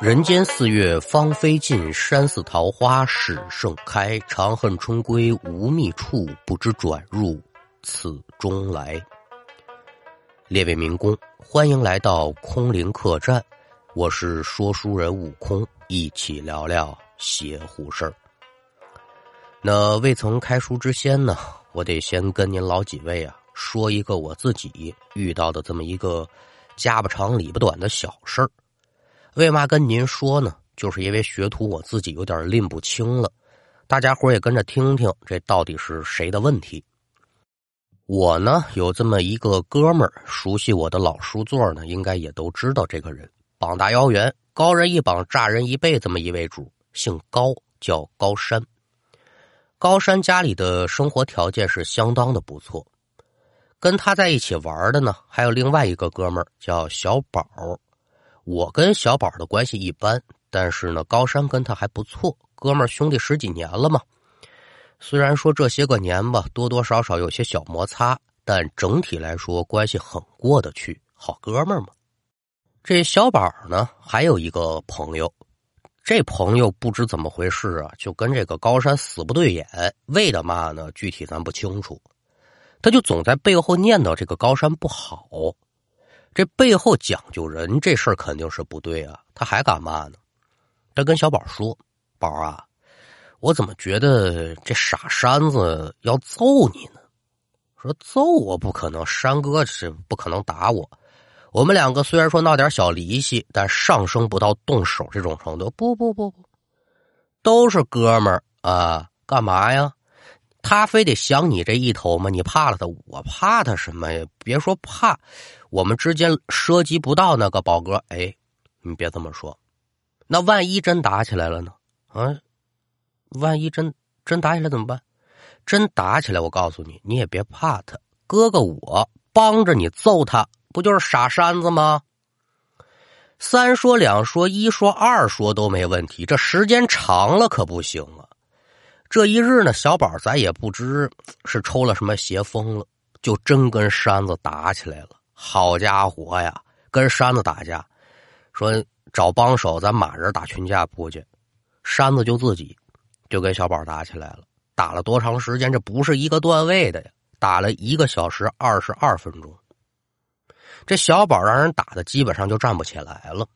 人间四月芳菲尽，山寺桃花始盛开。长恨春归无觅处，不知转入此中来。列位民工，欢迎来到空灵客栈，我是说书人悟空，一起聊聊邪乎事儿。那未曾开书之先呢，我得先跟您老几位啊说一个我自己遇到的这么一个家不长里不短的小事儿。为嘛跟您说呢？就是因为学徒我自己有点拎不清了，大家伙也跟着听听，这到底是谁的问题？我呢有这么一个哥们儿，熟悉我的老书座呢，应该也都知道这个人，膀大腰圆，高人一膀，炸人一背，这么一位主，姓高，叫高山。高山家里的生活条件是相当的不错，跟他在一起玩的呢，还有另外一个哥们儿叫小宝。我跟小宝的关系一般，但是呢，高山跟他还不错，哥们兄弟十几年了嘛。虽然说这些个年吧，多多少少有些小摩擦，但整体来说关系很过得去，好哥们嘛。这小宝呢，还有一个朋友，这朋友不知怎么回事啊，就跟这个高山死不对眼，为的嘛呢？具体咱不清楚，他就总在背后念叨这个高山不好。这背后讲究人，这事儿肯定是不对啊！他还干嘛呢？他跟小宝说：“宝啊，我怎么觉得这傻山子要揍你呢？”说揍我不可能，山哥是不可能打我。我们两个虽然说闹点小离析，但上升不到动手这种程度。不不不不，都是哥们儿啊！干嘛呀？他非得想你这一头吗？你怕了他？我怕他什么呀？别说怕，我们之间涉及不到那个宝哥。哎，你别这么说，那万一真打起来了呢？啊，万一真真打起来怎么办？真打起来，我告诉你，你也别怕他，哥哥我帮着你揍他，不就是傻山子吗？三说两说一说二说都没问题，这时间长了可不行啊。这一日呢，小宝咱也不知是抽了什么邪风了，就真跟山子打起来了。好家伙呀，跟山子打架，说找帮手，咱马人打群架不去，山子就自己就跟小宝打起来了。打了多长时间？这不是一个段位的呀，打了一个小时二十二分钟。这小宝让人打的基本上就站不起来了。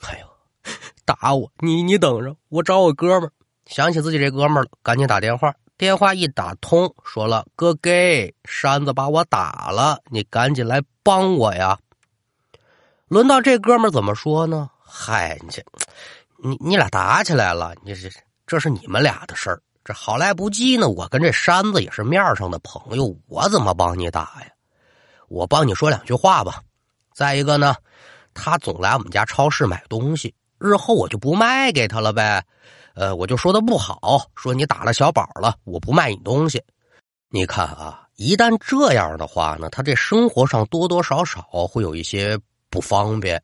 哎呦，打我！你你等着，我找我哥们。想起自己这哥们儿了，赶紧打电话。电话一打通，说了：“哥给山子把我打了，你赶紧来帮我呀！”轮到这哥们儿怎么说呢？嗨，你这，你你俩打起来了，你这这是你们俩的事儿。这好赖不及呢，我跟这山子也是面儿上的朋友，我怎么帮你打呀？我帮你说两句话吧。再一个呢，他总来我们家超市买东西，日后我就不卖给他了呗。呃，我就说的不好，说你打了小宝了，我不卖你东西。你看啊，一旦这样的话呢，他这生活上多多少少会有一些不方便。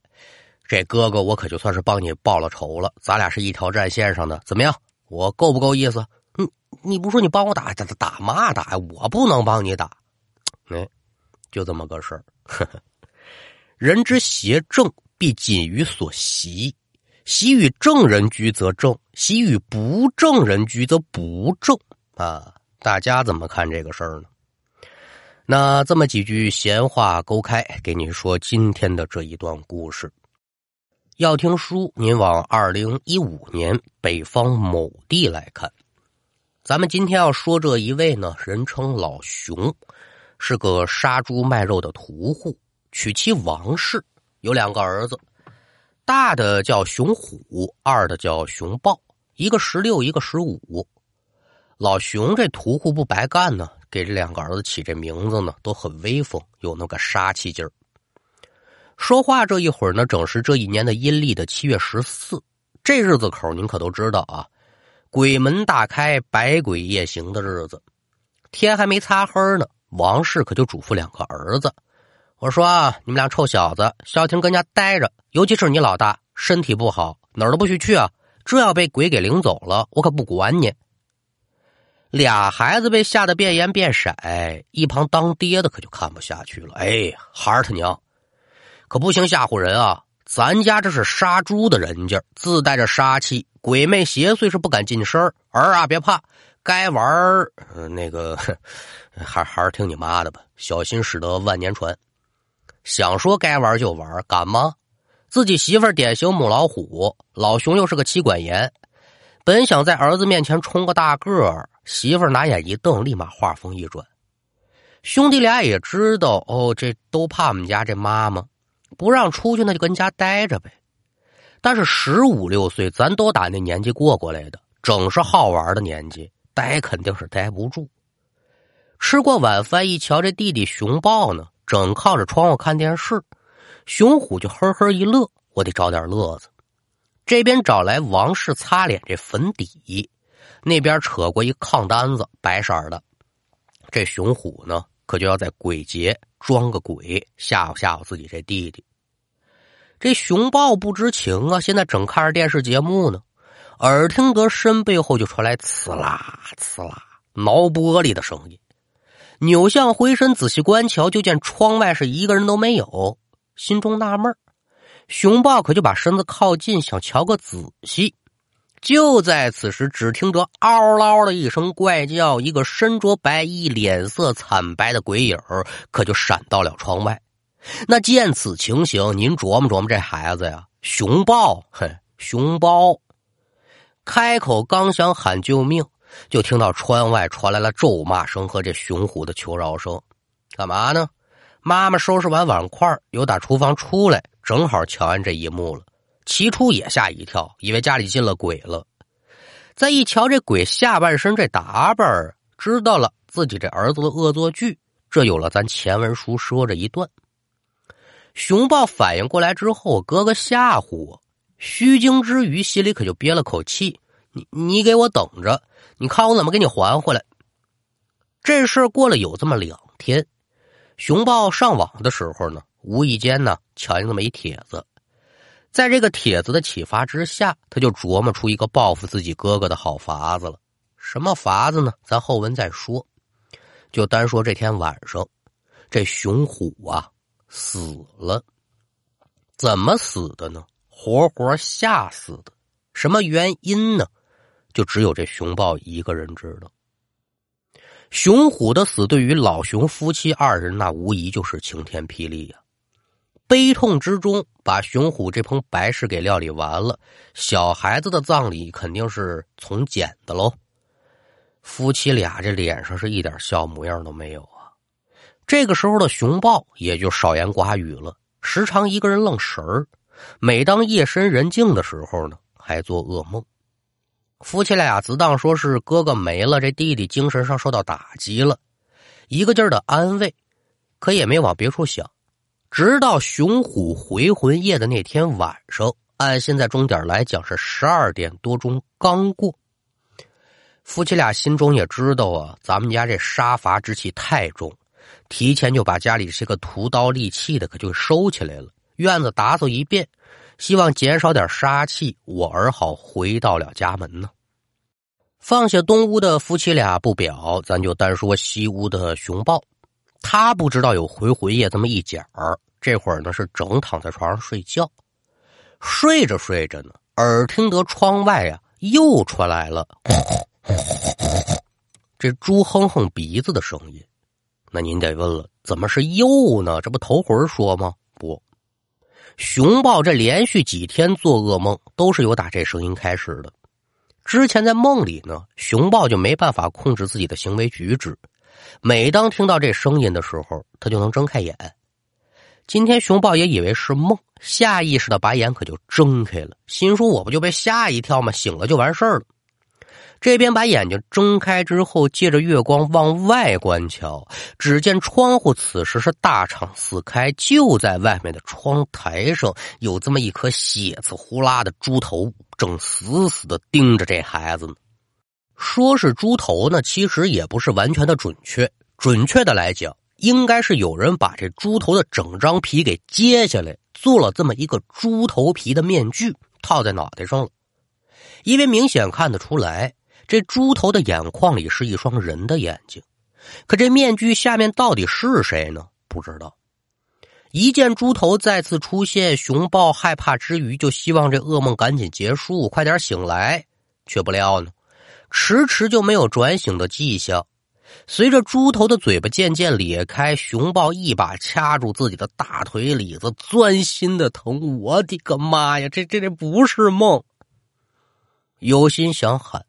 这哥哥，我可就算是帮你报了仇了，咱俩是一条战线上的，怎么样？我够不够意思？你你不说你帮我打打打嘛打呀？我不能帮你打，哎，就这么个事儿。人之邪正，必谨于所习。习与正人居则正，习与不正人居则不正啊！大家怎么看这个事儿呢？那这么几句闲话勾开，给您说今天的这一段故事。要听书，您往二零一五年北方某地来看。咱们今天要说这一位呢，人称老熊，是个杀猪卖肉的屠户，娶妻王氏，有两个儿子。大的叫熊虎，二的叫熊豹，一个十六，一个十五。老熊这屠户不白干呢，给这两个儿子起这名字呢，都很威风，有那个杀气劲儿。说话这一会儿呢，正是这一年的阴历的七月十四，这日子口您可都知道啊，鬼门大开，百鬼夜行的日子。天还没擦黑呢，王氏可就嘱咐两个儿子。我说啊，你们俩臭小子，消停跟家待着，尤其是你老大，身体不好，哪儿都不许去啊！这要被鬼给领走了，我可不管你。俩孩子被吓得变颜变色，一旁当爹的可就看不下去了。哎，孩儿他娘，可不行吓唬人啊！咱家这是杀猪的人家，自带着杀气，鬼魅邪祟是不敢近身儿。儿啊，别怕，该玩儿，那个还还是听你妈的吧，小心驶得万年船。想说该玩就玩，敢吗？自己媳妇儿典型母老虎，老熊又是个妻管严，本想在儿子面前冲个大个儿，媳妇儿拿眼一瞪，立马话锋一转。兄弟俩也知道，哦，这都怕我们家这妈妈。不让出去，那就跟家待着呗。但是十五六岁，咱都打那年纪过过来的，正是好玩的年纪，待肯定是待不住。吃过晚饭，一瞧这弟弟熊抱呢，正靠着窗户看电视，熊虎就呵呵一乐，我得找点乐子。这边找来王氏擦脸这粉底，那边扯过一炕单子，白色的。这熊虎呢，可就要在鬼节。装个鬼吓唬吓唬自己这弟弟，这熊豹不知情啊！现在正看着电视节目呢，耳听得身背后就传来刺啦刺啦挠玻璃的声音，扭向回身仔细观瞧，就见窗外是一个人都没有，心中纳闷熊豹可就把身子靠近，想瞧个仔细。就在此时，只听得“嗷嗷”的一声怪叫，一个身着白衣、脸色惨白的鬼影可就闪到了窗外。那见此情形，您琢磨琢磨，这孩子呀，熊豹，嘿，熊包，开口刚想喊救命，就听到窗外传来了咒骂声和这熊虎的求饶声。干嘛呢？妈妈收拾完碗筷，又打厨房出来，正好瞧见这一幕了。起初也吓一跳，以为家里进了鬼了。再一瞧这鬼下半身这打扮，知道了自己这儿子的恶作剧。这有了咱前文书说这一段。熊豹反应过来之后，哥哥吓唬我，虚惊之余，心里可就憋了口气：“你你给我等着，你看我怎么给你还回来。”这事过了有这么两天，熊豹上网的时候呢，无意间呢瞧见这么一帖子。在这个帖子的启发之下，他就琢磨出一个报复自己哥哥的好法子了。什么法子呢？咱后文再说。就单说这天晚上，这熊虎啊死了。怎么死的呢？活活吓死的。什么原因呢？就只有这熊豹一个人知道。熊虎的死对于老熊夫妻二人，那无疑就是晴天霹雳呀。悲痛之中，把熊虎这棚白事给料理完了。小孩子的葬礼肯定是从简的喽。夫妻俩这脸上是一点笑模样都没有啊。这个时候的熊豹也就少言寡语了，时常一个人愣神儿。每当夜深人静的时候呢，还做噩梦。夫妻俩自当说是哥哥没了，这弟弟精神上受到打击了，一个劲儿的安慰，可也没往别处想。直到熊虎回魂夜的那天晚上，按现在钟点来讲是十二点多钟刚过。夫妻俩心中也知道啊，咱们家这杀伐之气太重，提前就把家里这个屠刀利器的可就收起来了，院子打扫一遍，希望减少点杀气，我儿好回到了家门呢。放下东屋的夫妻俩不表，咱就单说西屋的熊豹。他不知道有回魂夜这么一讲儿，这会儿呢是整躺在床上睡觉，睡着睡着呢，耳听得窗外呀又传来了 这猪哼哼鼻子的声音。那您得问了，怎么是又呢？这不头回说吗？不，熊豹这连续几天做噩梦都是由打这声音开始的。之前在梦里呢，熊豹就没办法控制自己的行为举止。每当听到这声音的时候，他就能睁开眼。今天熊豹也以为是梦，下意识的把眼可就睁开了，心说：“我不就被吓一跳吗？醒了就完事儿了。”这边把眼睛睁开之后，借着月光往外观瞧，只见窗户此时是大敞四开，就在外面的窗台上有这么一颗血渍呼啦的猪头，正死死的盯着这孩子呢。说是猪头呢，其实也不是完全的准确。准确的来讲，应该是有人把这猪头的整张皮给揭下来，做了这么一个猪头皮的面具套在脑袋上了。因为明显看得出来，这猪头的眼眶里是一双人的眼睛。可这面具下面到底是谁呢？不知道。一见猪头再次出现，熊豹害怕之余，就希望这噩梦赶紧结束，快点醒来。却不料呢，迟迟就没有转醒的迹象。随着猪头的嘴巴渐渐裂开，熊豹一把掐住自己的大腿里子，钻心的疼。我的个妈呀，这这这不是梦！有心想喊，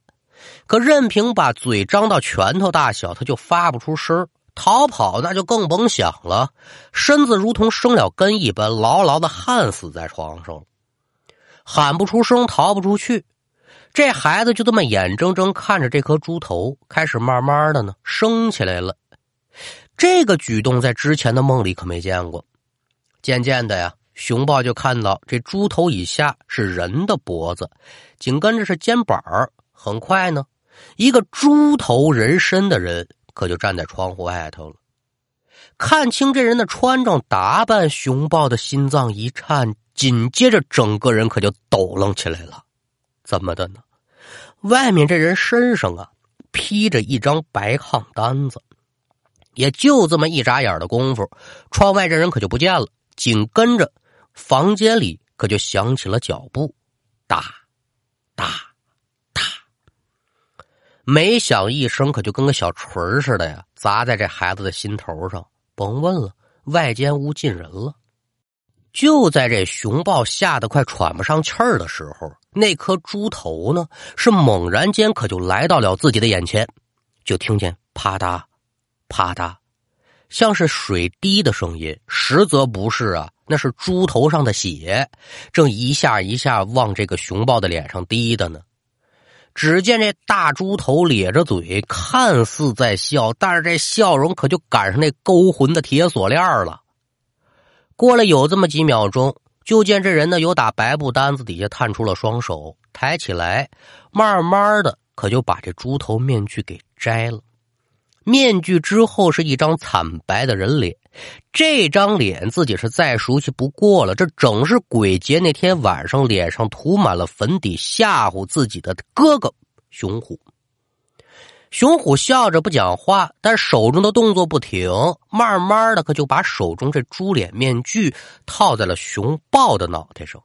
可任凭把嘴张到拳头大小，他就发不出声逃跑那就更甭想了，身子如同生了根一般，牢牢的焊死在床上喊不出声，逃不出去。这孩子就这么眼睁睁看着这颗猪头开始慢慢的呢升起来了。这个举动在之前的梦里可没见过。渐渐的呀，熊豹就看到这猪头以下是人的脖子，紧跟着是肩膀很快呢，一个猪头人身的人可就站在窗户外头了。看清这人的穿着打扮，熊豹的心脏一颤，紧接着整个人可就抖楞起来了。怎么的呢？外面这人身上啊披着一张白炕单子，也就这么一眨眼的功夫，窗外这人可就不见了。紧跟着，房间里可就响起了脚步，哒哒哒，每响一声，可就跟个小锤似的呀，砸在这孩子的心头上。甭问了，外间屋进人了。就在这熊豹吓得快喘不上气儿的时候，那颗猪头呢，是猛然间可就来到了自己的眼前，就听见啪嗒啪嗒，像是水滴的声音，实则不是啊，那是猪头上的血，正一下一下往这个熊豹的脸上滴的呢。只见这大猪头咧着嘴，看似在笑，但是这笑容可就赶上那勾魂的铁锁链了。过了有这么几秒钟，就见这人呢，有打白布单子底下探出了双手，抬起来，慢慢的可就把这猪头面具给摘了。面具之后是一张惨白的人脸，这张脸自己是再熟悉不过了，这正是鬼节那天晚上脸上涂满了粉底吓唬自己的哥哥熊虎。熊虎笑着不讲话，但手中的动作不停，慢慢的可就把手中这猪脸面具套在了熊豹的脑袋上。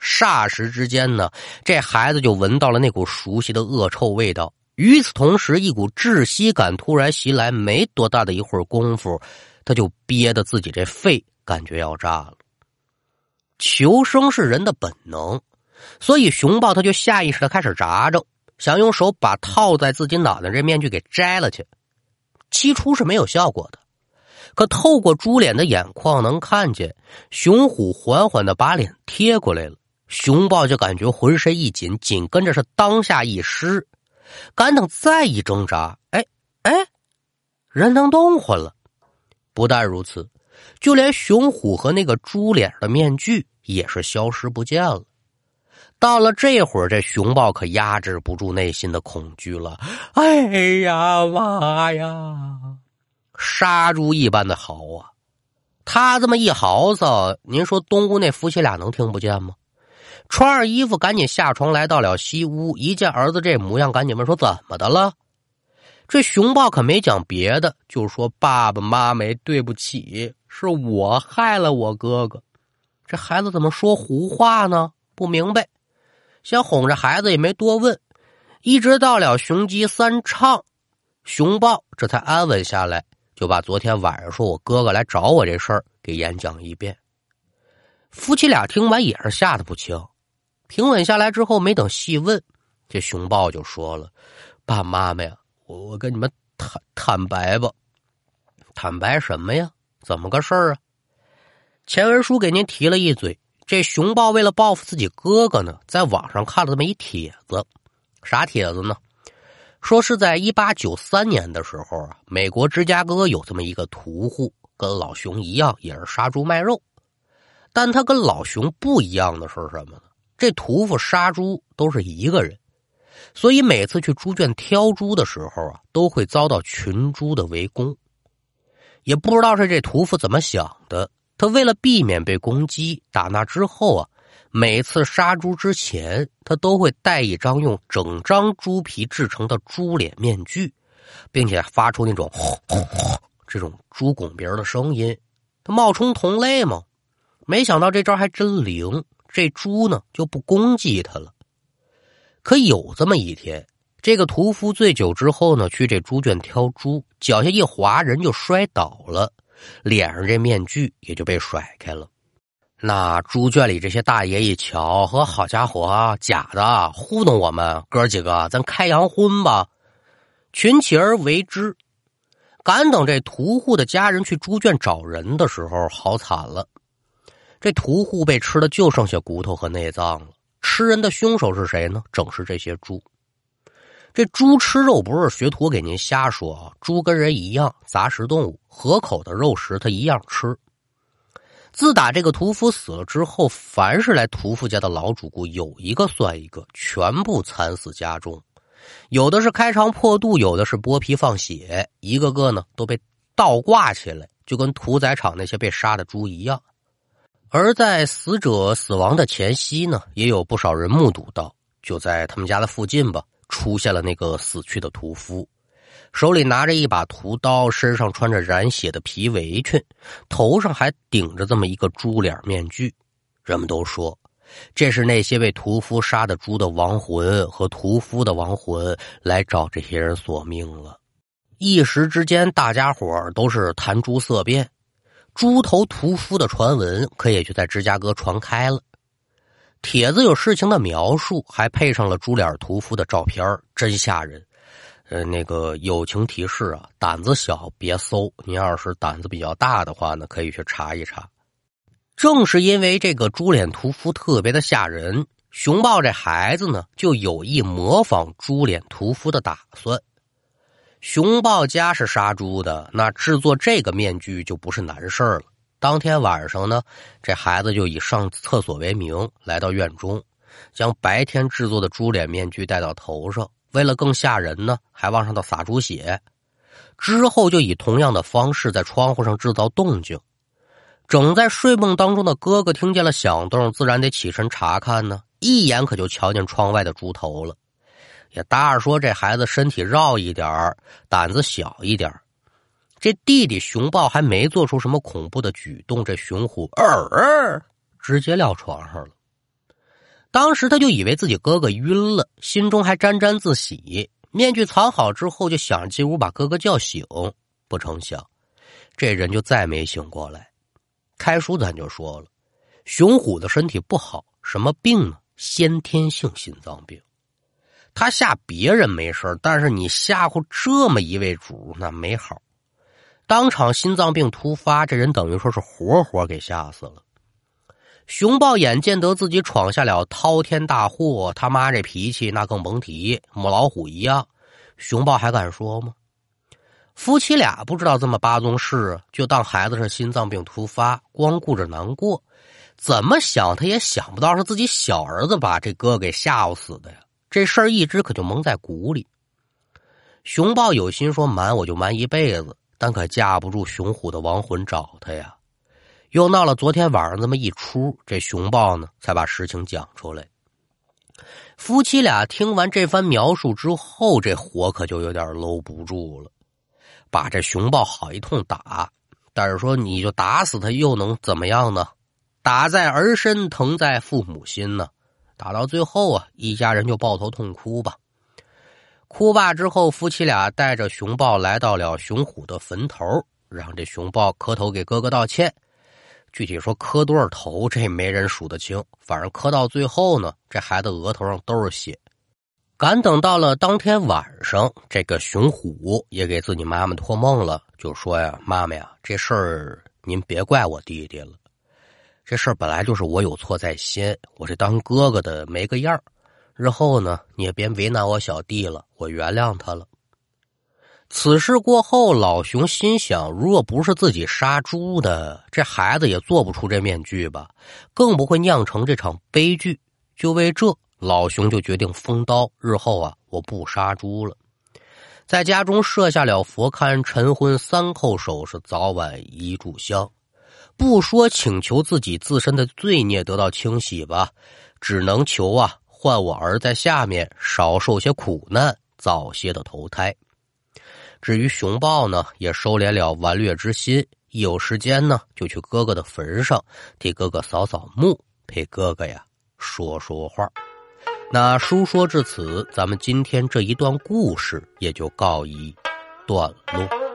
霎时之间呢，这孩子就闻到了那股熟悉的恶臭味道。与此同时，一股窒息感突然袭来，没多大的一会儿功夫，他就憋得自己这肺感觉要炸了。求生是人的本能，所以熊豹他就下意识的开始扎着。想用手把套在自己脑袋这面具给摘了去，起初是没有效果的。可透过猪脸的眼眶能看见，熊虎缓缓的把脸贴过来了。熊豹就感觉浑身一紧，紧跟着是当下一湿，敢等再一挣扎，哎哎，人能动活了。不但如此，就连熊虎和那个猪脸的面具也是消失不见了。到了这会儿，这熊豹可压制不住内心的恐惧了。哎呀妈呀！杀猪一般的嚎啊！他这么一嚎嗽，您说东屋那夫妻俩能听不见吗？穿上衣服，赶紧下床，来到了西屋。一见儿子这模样，赶紧问说：“怎么的了？”这熊豹可没讲别的，就说：“爸爸妈妈，对不起，是我害了我哥哥。”这孩子怎么说胡话呢？不明白。先哄着孩子也没多问，一直到了雄鸡三唱，熊豹这才安稳下来，就把昨天晚上说我哥哥来找我这事儿给演讲一遍。夫妻俩听完也是吓得不轻，平稳下来之后，没等细问，这熊豹就说了：“爸妈妈呀，我我跟你们坦坦白吧，坦白什么呀？怎么个事儿啊？前文书给您提了一嘴。”这熊豹为了报复自己哥哥呢，在网上看了这么一帖子，啥帖子呢？说是在一八九三年的时候啊，美国芝加哥有这么一个屠户，跟老熊一样，也是杀猪卖肉，但他跟老熊不一样的是什么呢？这屠夫杀猪都是一个人，所以每次去猪圈挑猪的时候啊，都会遭到群猪的围攻。也不知道是这屠夫怎么想的。他为了避免被攻击，打那之后啊，每次杀猪之前，他都会带一张用整张猪皮制成的猪脸面具，并且发出那种这种猪拱鼻的声音。他冒充同类嘛。没想到这招还真灵，这猪呢就不攻击他了。可有这么一天，这个屠夫醉酒之后呢，去这猪圈挑猪，脚下一滑，人就摔倒了，脸上这面具也就被甩开了。那猪圈里这些大爷一瞧，呵，好家伙，假的，糊弄我们哥几个，咱开洋荤吧，群起而为之。赶等这屠户的家人去猪圈找人的时候，好惨了，这屠户被吃的就剩下骨头和内脏了。吃人的凶手是谁呢？正是这些猪。这猪吃肉不是学徒给您瞎说啊，猪跟人一样，杂食动物，合口的肉食它一样吃。自打这个屠夫死了之后，凡是来屠夫家的老主顾，有一个算一个，全部惨死家中。有的是开肠破肚，有的是剥皮放血，一个个呢都被倒挂起来，就跟屠宰场那些被杀的猪一样。而在死者死亡的前夕呢，也有不少人目睹到，就在他们家的附近吧，出现了那个死去的屠夫。手里拿着一把屠刀，身上穿着染血的皮围裙，头上还顶着这么一个猪脸面具。人们都说，这是那些被屠夫杀的猪的亡魂和屠夫的亡魂来找这些人索命了。一时之间，大家伙都是谈猪色变，猪头屠夫的传闻可也就在芝加哥传开了。帖子有事情的描述，还配上了猪脸屠夫的照片，真吓人。呃，那个友情提示啊，胆子小别搜。您要是胆子比较大的话呢，可以去查一查。正是因为这个猪脸屠夫特别的吓人，熊豹这孩子呢就有意模仿猪脸屠夫的打算。熊豹家是杀猪的，那制作这个面具就不是难事了。当天晚上呢，这孩子就以上厕所为名来到院中，将白天制作的猪脸面具戴到头上。为了更吓人呢，还往上头撒猪血，之后就以同样的方式在窗户上制造动静。正在睡梦当中的哥哥听见了响动，自然得起身查看呢。一眼可就瞧见窗外的猪头了。也大儿说这孩子身体绕一点儿胆子小一点儿这弟弟熊豹还没做出什么恐怖的举动，这熊虎儿直接撂床上了。当时他就以为自己哥哥晕了，心中还沾沾自喜。面具藏好之后，就想进屋把哥哥叫醒，不成想，这人就再没醒过来。开书咱就说了，熊虎的身体不好，什么病呢？先天性心脏病。他吓别人没事但是你吓唬这么一位主，那没好。当场心脏病突发，这人等于说是活活给吓死了。熊豹眼见得自己闯下了滔天大祸，他妈这脾气那更甭提，母老虎一样。熊豹还敢说吗？夫妻俩不知道这么八宗事，就当孩子是心脏病突发，光顾着难过。怎么想他也想不到是自己小儿子把这哥给吓唬死的呀！这事儿一直可就蒙在鼓里。熊豹有心说瞒我就瞒一辈子，但可架不住熊虎的亡魂找他呀。又闹了昨天晚上这么一出，这熊豹呢才把实情讲出来。夫妻俩听完这番描述之后，这火可就有点搂不住了，把这熊豹好一通打。但是说你就打死他又能怎么样呢？打在儿身，疼在父母心呢。打到最后啊，一家人就抱头痛哭吧。哭罢之后，夫妻俩带着熊豹来到了熊虎的坟头，让这熊豹磕头给哥哥道歉。具体说磕多少头，这没人数得清。反正磕到最后呢，这孩子额头上都是血。赶等到了当天晚上，这个熊虎也给自己妈妈托梦了，就说呀：“妈妈呀，这事儿您别怪我弟弟了。这事儿本来就是我有错在先，我这当哥哥的没个样日后呢，你也别为难我小弟了，我原谅他了。”此事过后，老熊心想：如果不是自己杀猪的，这孩子也做不出这面具吧，更不会酿成这场悲剧。就为这，老熊就决定封刀，日后啊，我不杀猪了。在家中设下了佛龛、晨昏三叩首，是早晚一炷香。不说请求自己自身的罪孽得到清洗吧，只能求啊，换我儿在下面少受些苦难，早些的投胎。至于熊豹呢，也收敛了顽劣之心，一有时间呢，就去哥哥的坟上替哥哥扫扫墓，陪哥哥呀说说话。那书说至此，咱们今天这一段故事也就告一段落。